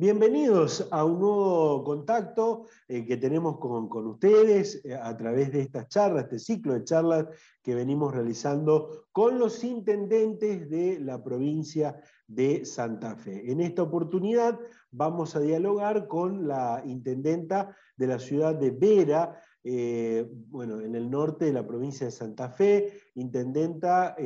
Bienvenidos a un nuevo contacto eh, que tenemos con, ustedes eh, a través de estas charlas, este ciclo de charlas que venimos realizando con los intendentes de la provincia de Santa Fe. En esta oportunidad vamos a dialogar con la intendenta de la ciudad de Vera, eh, bueno, en el norte de la provincia de Santa Fe, intendenta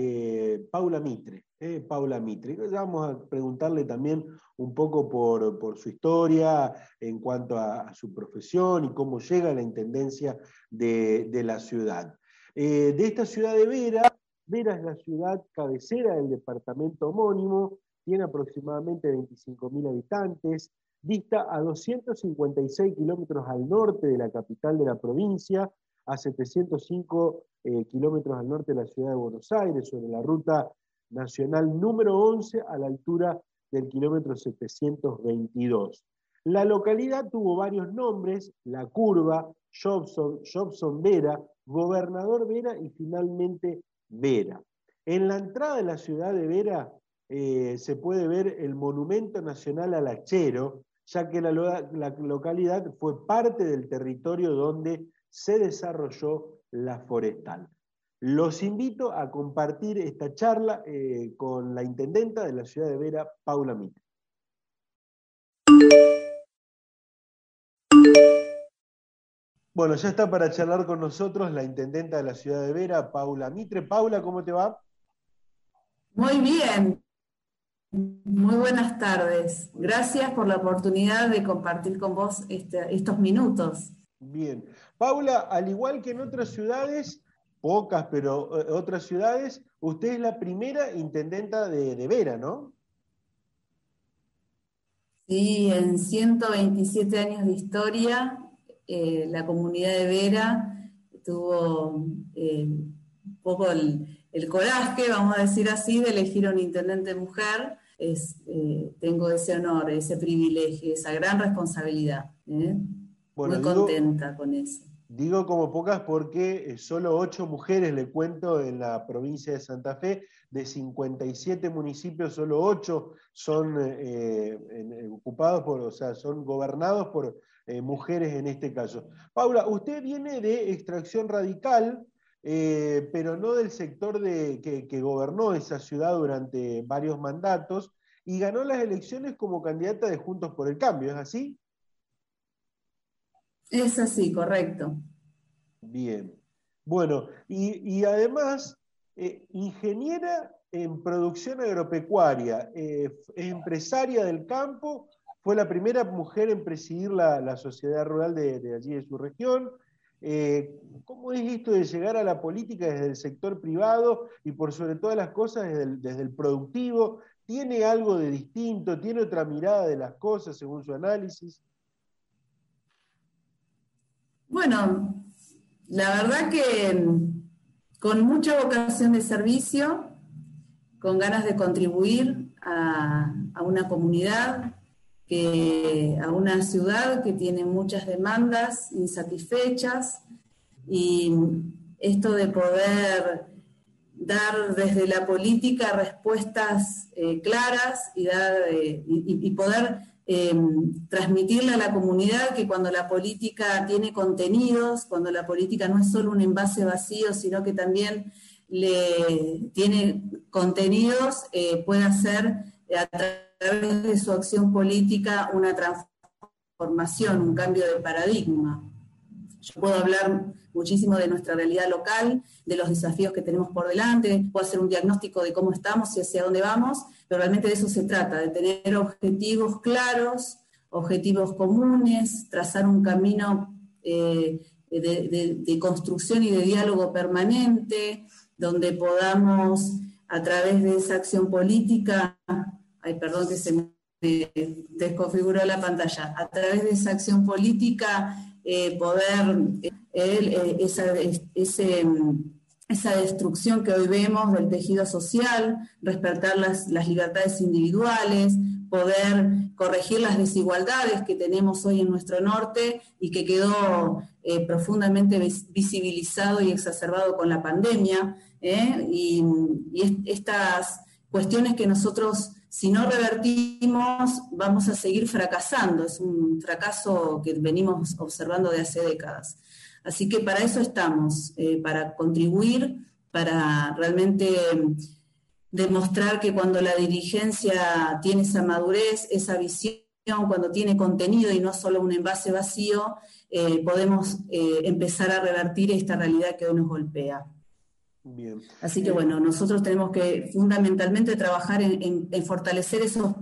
Paula Mitre. Paula Mitre. Vamos a preguntarle también un poco por, su historia en cuanto a, su profesión y cómo llega a la intendencia de, la ciudad. Eh, de esta ciudad de Vera, Vera es la ciudad cabecera del departamento homónimo, tiene aproximadamente 25.000 habitantes, dista a 256 kilómetros al norte de la capital de la provincia, a 705 eh, kilómetros al norte de la ciudad de Buenos Aires, sobre la ruta nacional número 11 a la altura del kilómetro 722. La localidad tuvo varios nombres, La Curva, Jobson, Jobson Vera, Gobernador Vera y finalmente Vera. En la entrada de la ciudad de Vera eh, se puede ver el Monumento Nacional al Hachero, ya que la, la localidad fue parte del territorio donde se desarrolló la forestal. Los invito a compartir esta charla eh, con la intendenta de la ciudad de Vera, Paula Mitre. Bueno, ya está para charlar con nosotros la intendenta de la ciudad de Vera, Paula Mitre. Paula, ¿cómo te va? Muy bien. Muy buenas tardes. Gracias por la oportunidad de compartir con vos este, estos minutos. Bien. Paula, al igual que en otras ciudades, pocas, pero eh, otras ciudades, usted es la primera intendenta de, Vera, ¿no? Sí, en 127 años de historia, eh, la comunidad de Vera tuvo eh, un poco el, coraje, vamos a decir así, de elegir a un intendente mujer. tengo ese honor, ese privilegio, esa gran responsabilidad. Muy contenta con eso. Digo como pocas porque eh, solo ocho mujeres, le cuento, en la provincia de Santa Fe, de 57 municipios, solo ocho son eh, ocupados por, o sea, son gobernados por eh, mujeres en este caso. Paula, usted viene de extracción radical, pero no del sector de, que, que gobernó esa ciudad durante varios mandatos y ganó las elecciones como candidata de Juntos por el Cambio, ¿es así? Es así, correcto. Bien. Bueno, y, además, eh, ingeniera en producción agropecuaria, eh, empresaria del campo, fue la primera mujer en presidir la, sociedad rural de, allí de su región. Eh, ¿Cómo es esto de llegar a la política desde el sector privado y por sobre todas las cosas desde el productivo? ¿Tiene algo de distinto? ¿Tiene otra mirada de las cosas según su análisis? Bueno, la verdad que mm, con mucha vocación de servicio, con ganas de contribuir a, una comunidad, a una ciudad que tiene muchas demandas insatisfechas y mm, esto de poder dar desde la política respuestas eh, claras y, eh, y poder Em, transmitirle a la comunidad que cuando la política tiene contenidos, cuando la política no es solo un envase vacío, sino que también le tiene contenidos, eh, puede hacer eh, a través de su acción política una transformación, un cambio de paradigma. Yo puedo hablar muchísimo de nuestra realidad local, de los desafíos que tenemos por delante, puedo hacer un diagnóstico de cómo estamos y hacia dónde vamos, pero realmente de eso se trata, de tener objetivos claros, objetivos comunes, trazar un camino eh, de, construcción y de diálogo permanente, donde podamos, a través de esa acción política, ay, perdón que se me desconfiguró la pantalla, a través de esa acción política eh, poder, eh, eh, esa, ese, esa destrucción que hoy vemos del tejido social, respetar las, libertades individuales, poder corregir las desigualdades que tenemos hoy en nuestro norte y que quedó profundamente visibilizado y exacerbado con la pandemia. y, y, estas cuestiones que nosotros si no revertimos, vamos a seguir fracasando. Es un fracaso que venimos observando de hace décadas. Así que para eso estamos, eh, para contribuir, para realmente demostrar que cuando la dirigencia tiene esa madurez, esa visión, cuando tiene contenido y no solo un envase vacío, eh, podemos eh, empezar a revertir esta realidad que hoy nos golpea. Así que bueno, nosotros tenemos que fundamentalmente trabajar en, fortalecer esos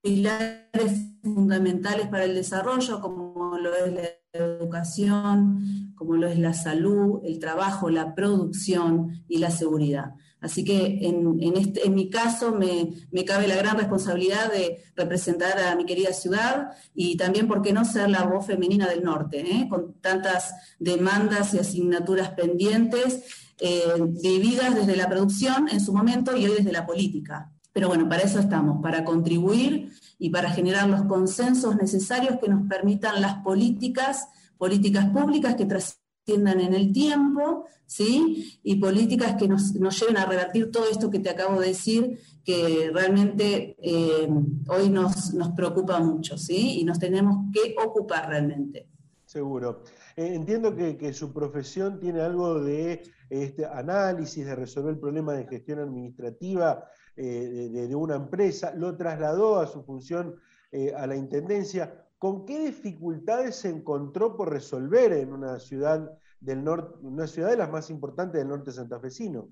pilares fundamentales para el desarrollo, como lo es la educación, como lo es la salud, el trabajo, la producción y la seguridad. Así que en, este, en mi caso me, cabe la gran responsabilidad de representar a mi querida ciudad y también, ¿por qué no ser la voz femenina del norte, eh? con tantas demandas y asignaturas pendientes, eh, vividas desde la producción en su momento y hoy desde la política? Pero bueno, para eso estamos, para contribuir y para generar los consensos necesarios que nos permitan las políticas, políticas públicas que trasciendan en el tiempo, ¿sí? Y políticas que nos, lleven a revertir todo esto que te acabo de decir, que realmente eh, hoy nos, nos preocupa mucho, ¿sí? Y nos tenemos que ocupar realmente. Seguro. Eh, entiendo que, su profesión tiene algo de este análisis, de resolver el problema de gestión administrativa eh, de, una empresa, lo trasladó a su función eh, a la Intendencia. ¿Con qué dificultades se encontró por resolver en una ciudad del norte, una ciudad de las más importantes del norte santafesino?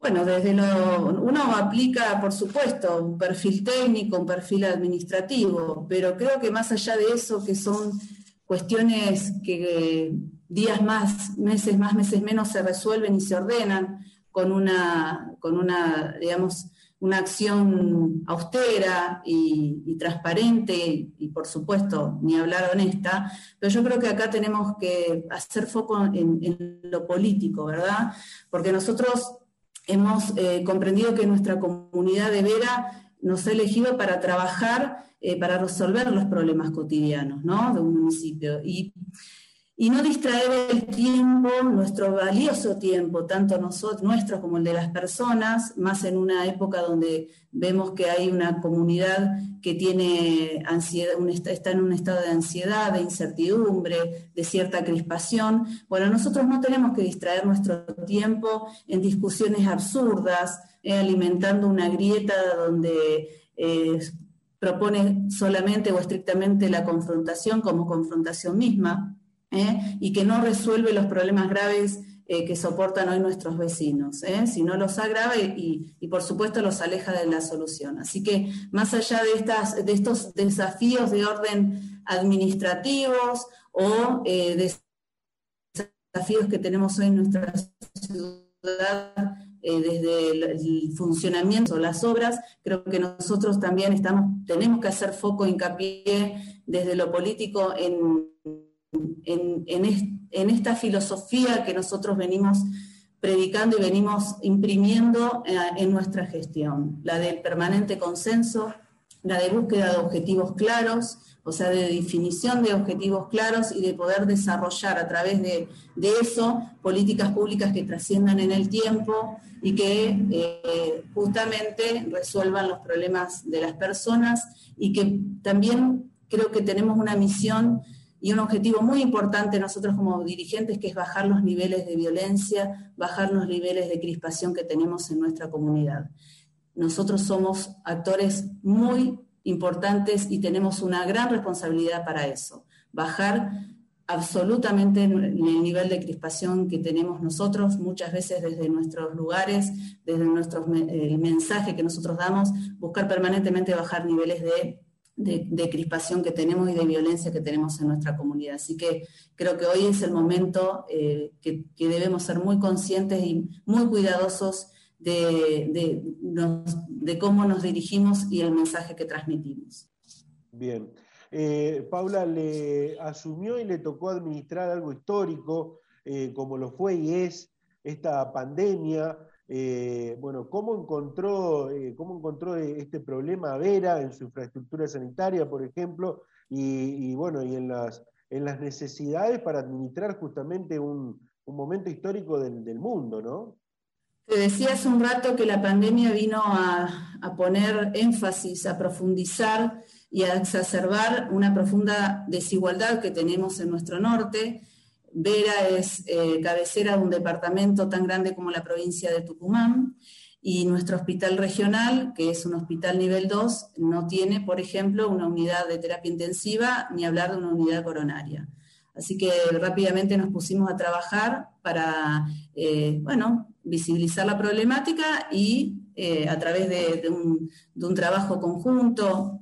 Bueno, desde lo, uno aplica, por supuesto, un perfil técnico, un perfil administrativo, pero creo que más allá de eso, que son cuestiones que días más, meses más, meses menos se resuelven y se ordenan, con una, con una digamos, una acción austera y, transparente y, por supuesto, ni hablar honesta, pero yo creo que acá tenemos que hacer foco en, lo político, ¿verdad? Porque nosotros hemos eh, comprendido que nuestra comunidad de Vera nos ha elegido para trabajar, eh, para resolver los problemas cotidianos ¿no? de un municipio. Y no distraer el tiempo, nuestro valioso tiempo, tanto nosotros, nuestro como el de las personas, más en una época donde vemos que hay una comunidad que tiene ansiedad, está en un estado de ansiedad, de incertidumbre, de cierta crispación. Bueno, nosotros no tenemos que distraer nuestro tiempo en discusiones absurdas, eh, alimentando una grieta donde eh, propone solamente o estrictamente la confrontación como confrontación misma ¿eh? y que no resuelve los problemas graves eh, que soportan hoy nuestros vecinos, ¿eh? sino los agrava y, por supuesto los aleja de la solución. Así que más allá de, estas, de estos desafíos de orden administrativos o de desafíos que tenemos hoy en nuestra ciudad, desde el, funcionamiento las obras, creo que nosotros también estamos, tenemos que hacer foco, hincapié desde lo político en en, esta filosofía que nosotros venimos predicando y venimos imprimiendo eh, en nuestra gestión, la del permanente consenso, la de búsqueda de objetivos claros, o sea, de definición de objetivos claros y de poder desarrollar a través de, eso políticas públicas que trasciendan en el tiempo y que eh, justamente resuelvan los problemas de las personas y que también creo que tenemos una misión y un objetivo muy importante nosotros como dirigentes, que es bajar los niveles de violencia, bajar los niveles de crispación que tenemos en nuestra comunidad. Nosotros somos actores muy importantes y tenemos una gran responsabilidad para eso, bajar absolutamente el nivel de crispación que tenemos nosotros, muchas veces desde nuestros lugares, desde nuestro, el mensaje que nosotros damos, buscar permanentemente bajar niveles de de, crispación que tenemos y de violencia que tenemos en nuestra comunidad. Así que creo que hoy es el momento eh, que, debemos ser muy conscientes y muy cuidadosos de, de, cómo nos dirigimos y el mensaje que transmitimos. Bien. Eh, Paula, le asumió y le tocó administrar algo histórico, eh, como lo fue y es esta pandemia, eh, bueno, ¿cómo encontró, eh, ¿cómo encontró este problema Vera en su infraestructura sanitaria, por ejemplo, y, bueno, y en las, necesidades para administrar justamente un, momento histórico del, mundo, ¿no? Te decía hace un rato que la pandemia vino a poner énfasis, a profundizar y a exacerbar una profunda desigualdad que tenemos en nuestro norte. Vera es eh, cabecera de un departamento tan grande como la provincia de Tucumán y nuestro hospital regional, que es un hospital nivel 2, no tiene, por ejemplo, una unidad de terapia intensiva ni hablar de una unidad coronaria. Así que rápidamente nos pusimos a trabajar para, eh, bueno, visibilizar la problemática y eh, a través de, un, trabajo conjunto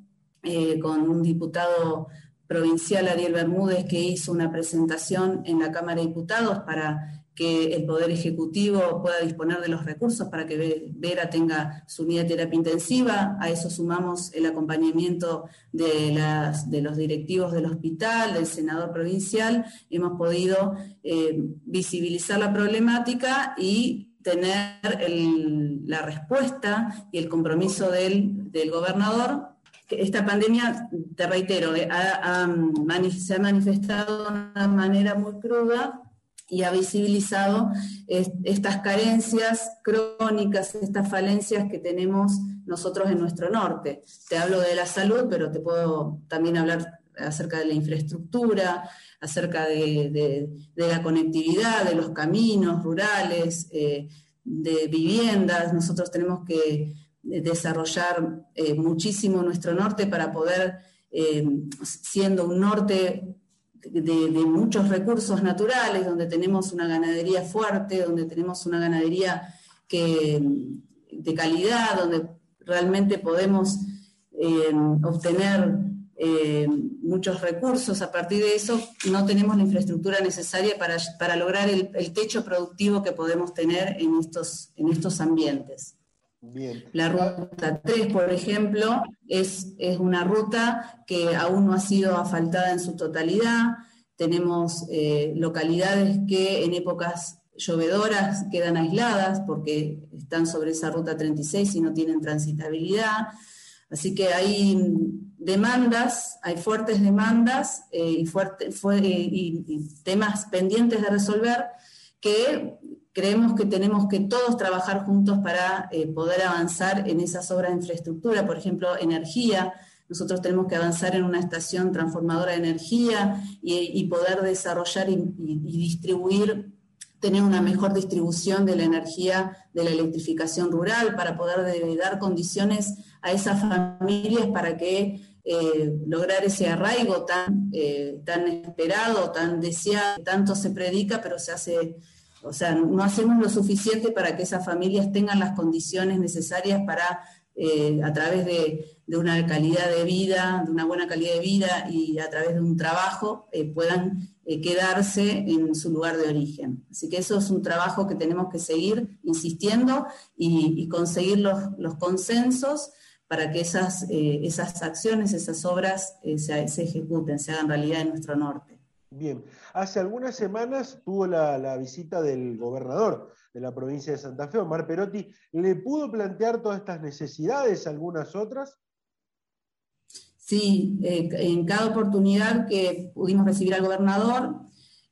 con un diputado provincial, Ariel Bermúdez, que hizo una presentación en la Cámara de Diputados para que el Poder Ejecutivo pueda disponer de los recursos para que Vera tenga su unidad de terapia intensiva. A eso sumamos el acompañamiento de, los directivos del hospital, del senador provincial. Hemos podido eh, visibilizar la problemática y tener la respuesta y el compromiso del gobernador esta pandemia, te reitero, eh, se ha manifestado de una manera muy cruda y ha visibilizado estas carencias crónicas, estas falencias que tenemos nosotros en nuestro norte. Te hablo de la salud, pero te puedo también hablar acerca de la infraestructura, acerca de, la conectividad, de los caminos rurales, eh, de viviendas. Nosotros tenemos que desarrollar eh, muchísimo nuestro norte para poder, eh, siendo un norte de, muchos recursos naturales, donde tenemos una ganadería fuerte, donde tenemos una ganadería que, de calidad, donde realmente podemos eh, obtener muchos recursos. A partir de eso, no tenemos la infraestructura necesaria para, lograr el, el, techo productivo que podemos tener en estos, en estos ambientes. La ruta 3, por ejemplo, es, es, una ruta que aún no ha sido asfaltada en su totalidad. Tenemos eh, localidades que en épocas llovedoras quedan aisladas porque están sobre esa ruta 36 y no tienen transitabilidad. Así que hay demandas, hay fuertes demandas eh, fuerte, y temas pendientes de resolver que creemos que tenemos que todos trabajar juntos para eh, poder avanzar en esas obras de infraestructura, por ejemplo, energía. Nosotros tenemos que avanzar en una estación transformadora de energía y, poder desarrollar y, distribuir, tener una mejor distribución de la energía de la electrificación rural para poder dar condiciones a esas familias para que eh, lograr ese arraigo tan, eh, tan esperado, tan deseado, tanto se predica, pero se hace o sea, no hacemos lo suficiente para que esas familias tengan las condiciones necesarias para, eh, a través de, una calidad de vida, de una buena calidad de vida y a través de un trabajo, puedan quedarse en su lugar de origen. Así que eso es un trabajo que tenemos que seguir insistiendo y, conseguir los, consensos para que esas, esas acciones, esas obras se, se ejecuten, se hagan realidad en nuestro norte. Bien, hace algunas semanas tuvo la, visita del gobernador de la provincia de Santa Fe, Omar Perotti. ¿Le pudo plantear todas estas necesidades, algunas otras? Sí, eh, en cada oportunidad que pudimos recibir al gobernador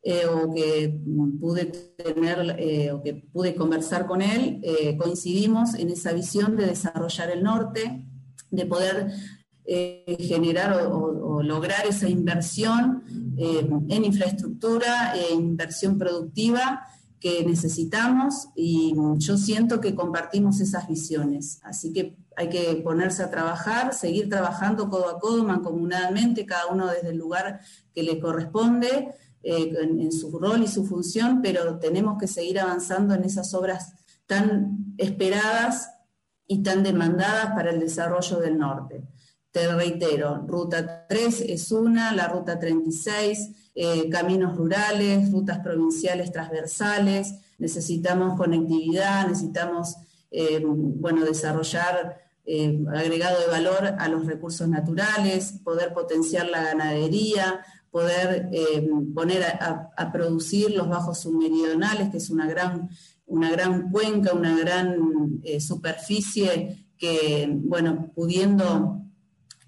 eh, o que pude tener eh, o que pude conversar con él, coincidimos en esa visión de desarrollar el norte, de poder eh, generar o, lograr esa inversión eh, en infraestructura, e inversión productiva que necesitamos y yo siento que compartimos esas visiones. Así que hay que ponerse a trabajar, seguir trabajando codo a codo, mancomunadamente, cada uno desde el lugar que le corresponde, eh, en, su rol y su función, pero tenemos que seguir avanzando en esas obras tan esperadas y tan demandadas para el desarrollo del norte. Te reitero, ruta 3 es una, la ruta 36, eh, caminos rurales, rutas provinciales transversales, necesitamos conectividad, necesitamos eh, bueno, desarrollar agregado de valor a los recursos naturales, poder potenciar la ganadería, poder poner a, producir los bajos submeridionales, que es una gran, una gran cuenca, una gran superficie que, bueno, pudiendo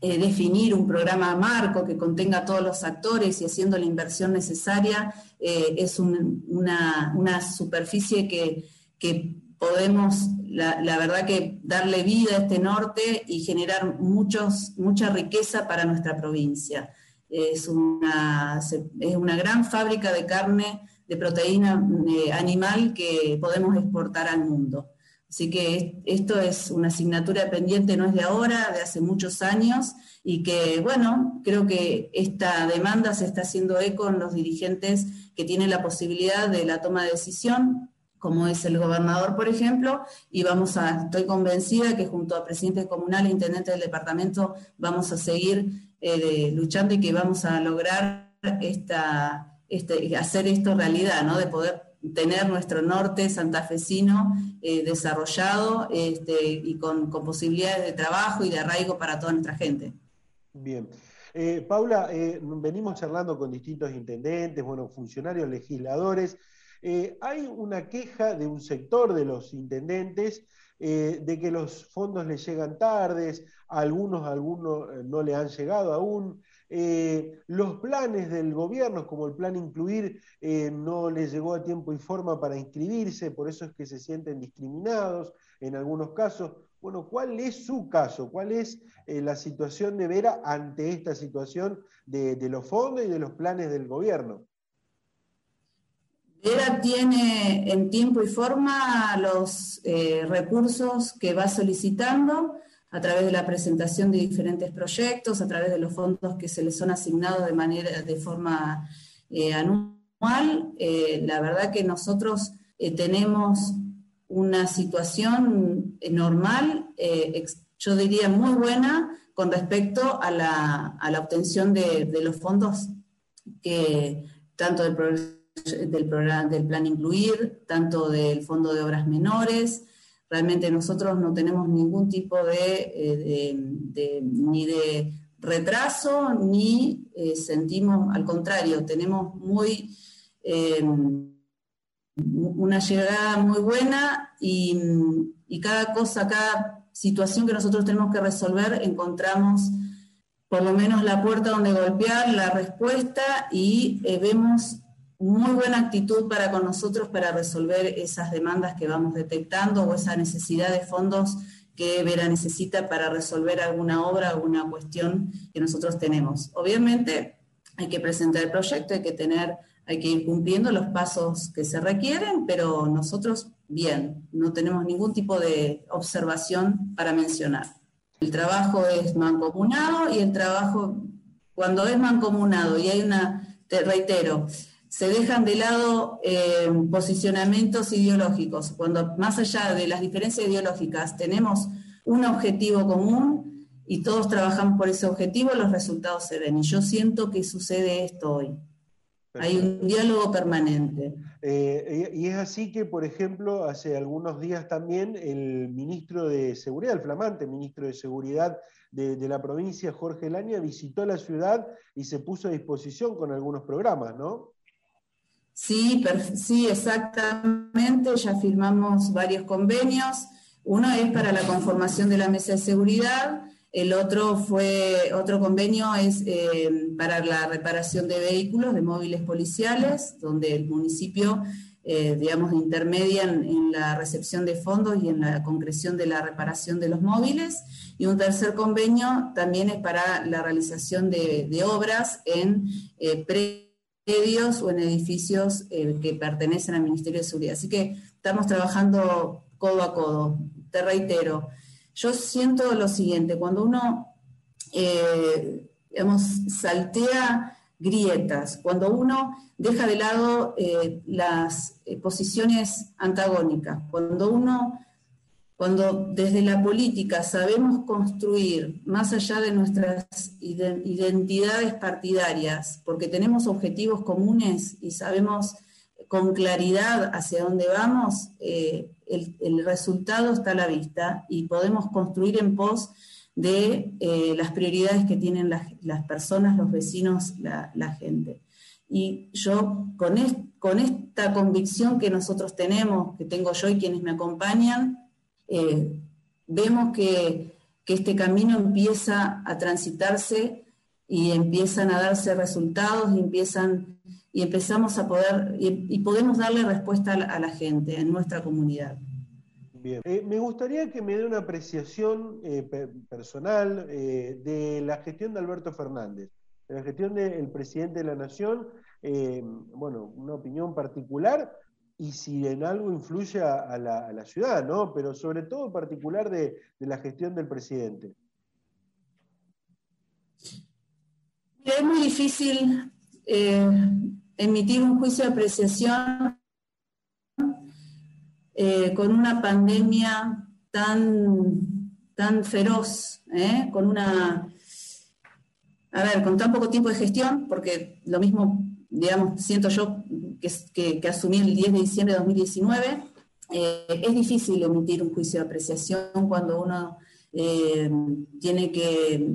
eh, definir un programa marco que contenga a todos los actores y haciendo la inversión necesaria, eh, es una, superficie que, podemos, la, verdad que darle vida a este norte y generar muchos, mucha riqueza para nuestra provincia. Es una, es una gran fábrica de carne, de proteína eh, animal que podemos exportar al mundo. Así que esto es una asignatura pendiente, no es de ahora, de hace muchos años, y que, bueno, creo que esta demanda se está haciendo eco en los dirigentes que tienen la posibilidad de la toma de decisión, como es el gobernador, por ejemplo, y vamos a, estoy convencida que junto a presidente comunal e intendente del departamento vamos a seguir eh, luchando y que vamos a lograr esta, este, hacer esto realidad, ¿no? De poder tener nuestro norte santafesino eh, desarrollado este, y con, posibilidades de trabajo y de arraigo para toda nuestra gente. Bien. Eh, Paula, venimos charlando con distintos intendentes, bueno, funcionarios, legisladores. Hay una queja de un sector de los intendentes de que los fondos le llegan tardes, algunos, algunos no le han llegado aún. Eh, los planes del gobierno, como el plan Incluir, eh, no les llegó a tiempo y forma para inscribirse, por eso es que se sienten discriminados en algunos casos. Bueno, ¿cuál es su caso? ¿Cuál es eh, la situación de Vera ante esta situación de, los fondos y de los planes del gobierno? Vera tiene en tiempo y forma los recursos que va solicitando a través de la presentación de diferentes proyectos, a través de los fondos que se les son asignados de manera, de forma eh, anual. Eh, la verdad que nosotros eh, tenemos una situación normal, yo diría muy buena, con respecto a la, obtención de, los fondos que tanto del, del, programa, del plan incluir, tanto del fondo de obras menores, Realmente nosotros no tenemos ningún tipo de, eh, ni de retraso, ni eh, sentimos, al contrario, tenemos muy em, una llegada muy buena y, cada cosa, cada situación que nosotros tenemos que resolver, encontramos por lo menos la puerta donde golpear, la respuesta y eh, vemos muy buena actitud para con nosotros para resolver esas demandas que vamos detectando o esa necesidad de fondos que Vera necesita para resolver alguna obra, alguna cuestión que nosotros tenemos. Obviamente hay que presentar el proyecto, hay que tener, hay que ir cumpliendo los pasos que se requieren, pero nosotros bien, no tenemos ningún tipo de observación para mencionar. El trabajo es mancomunado y el trabajo, cuando es mancomunado y hay una, te reitero, se dejan de lado eh, posicionamientos ideológicos. Cuando más allá de las diferencias ideológicas tenemos un objetivo común y todos trabajamos por ese objetivo, los resultados se ven. Y yo siento que sucede esto hoy. Hay un diálogo permanente. Eh, y es así que, por ejemplo, hace algunos días también el ministro de Seguridad, el flamante ministro de Seguridad de, de la provincia, Jorge Laña, visitó la ciudad y se puso a disposición con algunos programas, ¿no? Sí, sí, exactamente. Ya firmamos varios convenios. Uno es para la conformación de la mesa de seguridad. El otro fue otro convenio es eh, para la reparación de vehículos, de móviles policiales, donde el municipio, eh, digamos, intermedia en, la recepción de fondos y en la concreción de la reparación de los móviles. Y un tercer convenio también es para la realización de, obras en eh, pre medios o en edificios eh, que pertenecen al Ministerio de Seguridad. Así que estamos trabajando codo a codo. Te reitero, yo siento lo siguiente, cuando uno, eh, saltea grietas, cuando uno deja de lado eh, las posiciones antagónicas, cuando uno cuando desde la política sabemos construir más allá de nuestras identidades partidarias, porque tenemos objetivos comunes y sabemos con claridad hacia dónde vamos, eh, el, resultado está a la vista y podemos construir en pos de eh, las prioridades que tienen las, personas, los vecinos, la, gente. Y yo con, con esta convicción que nosotros tenemos, que tengo yo y quienes me acompañan, eh, vemos que, este camino empieza a transitarse y empiezan a darse resultados y, empiezan, y empezamos a poder, y, podemos darle respuesta a la, gente en nuestra comunidad. Bien, eh, me gustaría que me dé una apreciación eh, personal de la gestión de Alberto Fernández, de la gestión del presidente de la Nación, bueno, una opinión particular y si en algo influye a, la, ciudad, ¿no? Pero sobre todo particular de, la gestión del presidente. Es muy difícil emitir un juicio de apreciación eh, con una pandemia tan, tan feroz, ¿eh? con una, a ver, con tan poco tiempo de gestión, porque lo mismo, digamos, siento yo que, que, asumí el 10 de diciembre de 2019, eh, es difícil emitir un juicio de apreciación cuando uno tiene que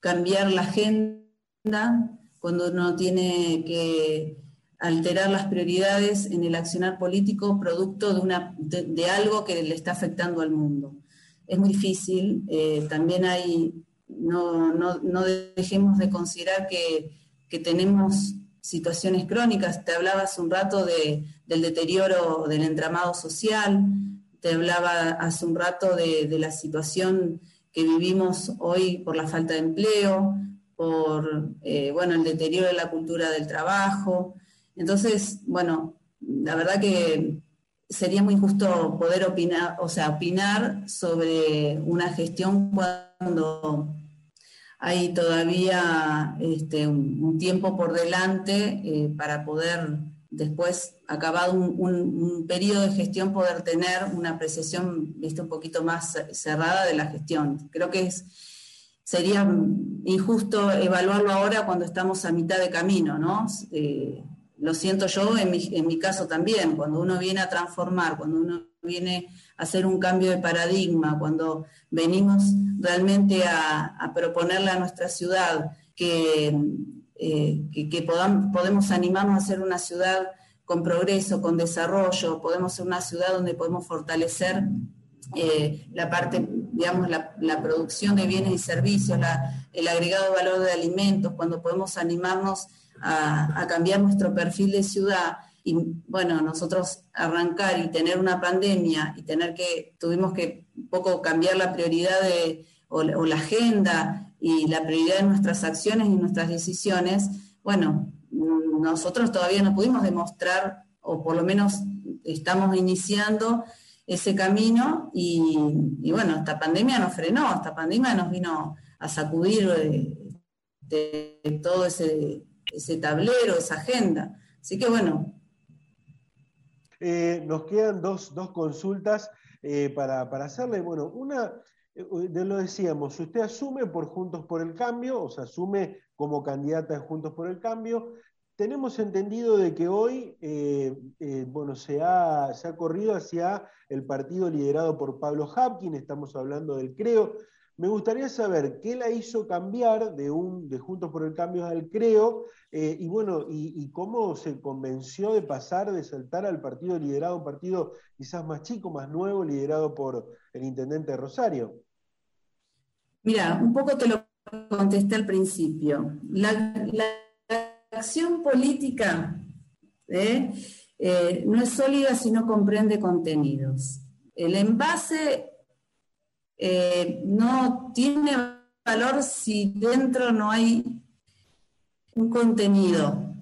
cambiar la agenda, cuando uno tiene que alterar las prioridades en el accionar político producto de, una, de, algo que le está afectando al mundo. Es muy difícil, eh, también hay, no, no, no, dejemos de considerar que, que, tenemos situaciones crónicas, te hablaba hace un rato de, del deterioro del entramado social, te hablaba hace un rato de, de la situación que vivimos hoy por la falta de empleo, por eh, bueno, el deterioro de la cultura del trabajo, entonces, bueno, la verdad que sería muy justo poder opinar, o sea, opinar sobre una gestión cuando hay todavía este, un, tiempo por delante eh, para poder después, acabado un, periodo de gestión, poder tener una apreciación un poquito más cerrada de la gestión. Creo que es, sería injusto evaluarlo ahora cuando estamos a mitad de camino, ¿no? Eh, lo siento yo en mi, caso también, cuando uno viene a transformar, cuando uno viene hacer un cambio de paradigma, cuando venimos realmente a, proponerle a nuestra ciudad que, eh, podemos animarnos a ser una ciudad con progreso, con desarrollo, podemos ser una ciudad donde podemos fortalecer eh, la parte, digamos, la, producción de bienes y servicios, el agregado valor de alimentos, cuando podemos animarnos a, cambiar nuestro perfil de ciudad y bueno, nosotros arrancar y tener una pandemia y tener que, tuvimos que un poco cambiar la prioridad de, o, la agenda y la prioridad de nuestras acciones y nuestras decisiones, bueno, nosotros todavía no pudimos demostrar, o por lo menos estamos iniciando ese camino y, bueno, esta pandemia nos frenó, esta pandemia nos vino a sacudir de, de todo ese ese tablero, esa agenda. Así que bueno. Eh, nos quedan dos, consultas eh, para, hacerle. Bueno, una, eh, de lo decíamos, usted asume por Juntos por el Cambio, o sea, asume como candidata de Juntos por el Cambio. Tenemos entendido de que hoy, bueno, se ha, se ha corrido hacia el partido liderado por Pablo Hapkin, estamos hablando del CREO. Me gustaría saber qué la hizo cambiar de, un, de Juntos por el Cambio al Creo eh, y bueno, y, cómo se convenció de pasar, de saltar al partido liderado, un partido quizás más chico, más nuevo, liderado por el intendente de Rosario. Mira, un poco te lo contesté al principio. La, acción política ¿eh? Eh, no es sólida si no comprende contenidos. El envase eh, no tiene valor si dentro no hay un contenido.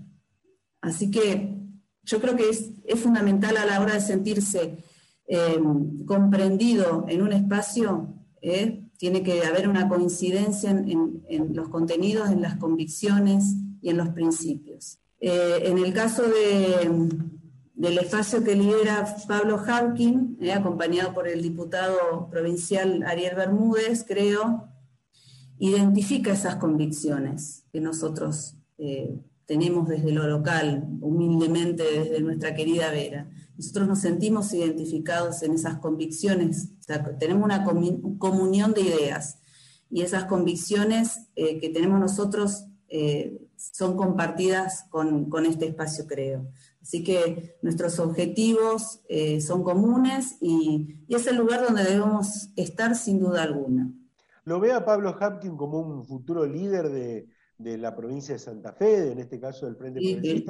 Así que yo creo que es, fundamental a la hora de sentirse eh, comprendido en un espacio, eh, tiene que haber una coincidencia en, los contenidos, en las convicciones y en los principios. en el caso de, del espacio que lidera Pablo Harkin, eh, acompañado por el diputado provincial Ariel Bermúdez, creo, identifica esas convicciones que nosotros eh, tenemos desde lo local, humildemente desde nuestra querida Vera. Nosotros nos sentimos identificados en esas convicciones, tenemos una comunión de ideas y esas convicciones eh, que tenemos nosotros son compartidas con este espacio, creo. Así que nuestros objetivos eh, son comunes y, es el lugar donde debemos estar sin duda alguna. ¿Lo ve a Pablo Hapkin como un futuro líder de, la provincia de Santa Fe, en este caso del Frente sí,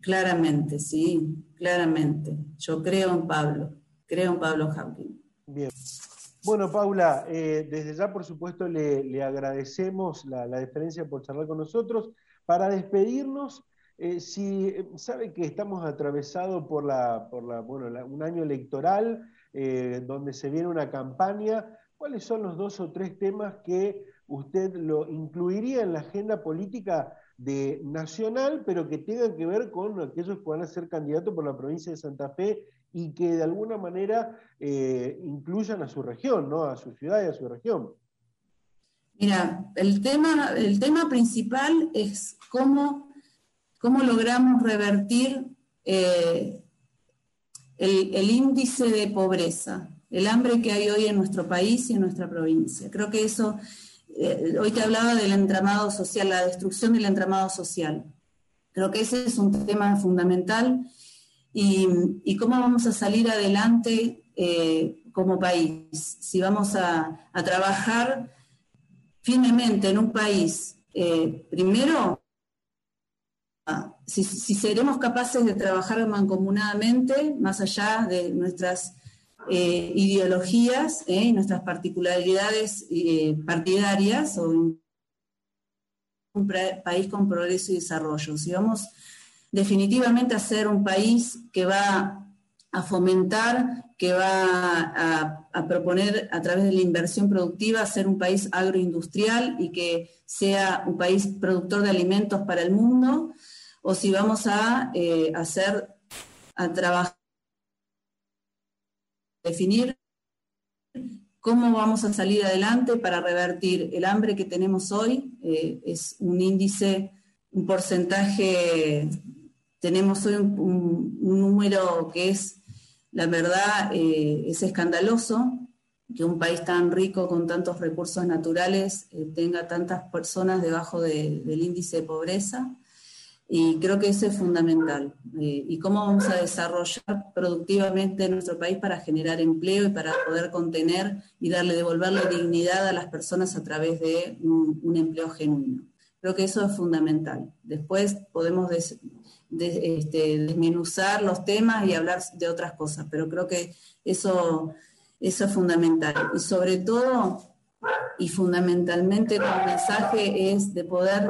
Claramente, sí, claramente. Yo creo en Pablo. creo en Pablo Hawking. Bien. Bueno, Paula, eh, desde ya por supuesto le, agradecemos la, diferencia por charlar con nosotros. Para despedirnos, eh, si eh, sabe que estamos atravesados por, la, por la, bueno, un año electoral donde se viene una campaña, ¿cuáles son los dos o tres temas que usted lo incluiría en la agenda política de nacional, pero que tengan que ver con aquellos que van a ser candidatos por la provincia de Santa Fe y que de alguna manera eh, incluyan a su región, ¿no? a su ciudad y a su región. Mira, el tema, el tema principal es cómo, cómo logramos revertir eh, el, índice de pobreza, el hambre que hay hoy en nuestro país y en nuestra provincia. Creo que eso, eh, hoy te hablaba del entramado social, la destrucción del entramado social. Creo que ese es un tema fundamental y, cómo vamos a salir adelante eh, como país. Si vamos a, trabajar firmemente en un país, primero, si, seremos capaces de trabajar mancomunadamente, más allá de nuestras eh, ideologías y nuestras particularidades partidarias, o un país con progreso y desarrollo. Si vamos definitivamente a ser un país que va a fomentar, que va a, proponer a través de la inversión productiva ser un país agroindustrial y que sea un país productor de alimentos para el mundo, o si vamos a eh, hacer, a trabajar, definir cómo vamos a salir adelante para revertir el hambre que tenemos hoy. Eh, es un índice, un porcentaje tenemos hoy un, número que es, la verdad, eh, es escandaloso que un país tan rico con tantos recursos naturales eh, tenga tantas personas debajo del índice de pobreza. Y creo que eso es fundamental. Eh, y cómo vamos a desarrollar productivamente nuestro país para generar empleo y para poder contener y darle, devolverle dignidad a las personas a través de un, empleo genuino. Creo que eso es fundamental. Después podemos este, desmenuzar los temas y hablar de otras cosas, pero creo que eso, eso es fundamental. Y sobre todo, y fundamentalmente el mensaje es de poder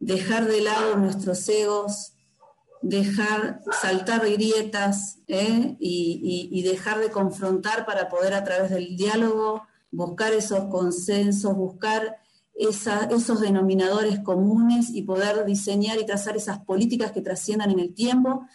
dejar de lado nuestros egos, dejar saltar grietas ¿eh? y, y, dejar de confrontar para poder a través del diálogo buscar esos consensos, buscar esos denominadores comunes y poder diseñar y trazar esas políticas que trasciendan en el tiempo,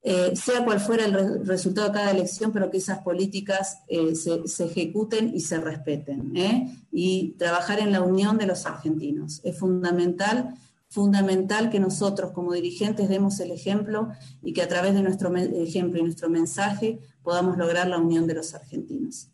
eh, sea cual fuera el resultado de cada elección, pero que esas políticas eh, se, ejecuten y se respeten. ¿eh? Y trabajar en la unión de los argentinos. Es fundamental, fundamental que nosotros como dirigentes demos el ejemplo y que a través de nuestro ejemplo y nuestro mensaje podamos lograr la unión de los argentinos.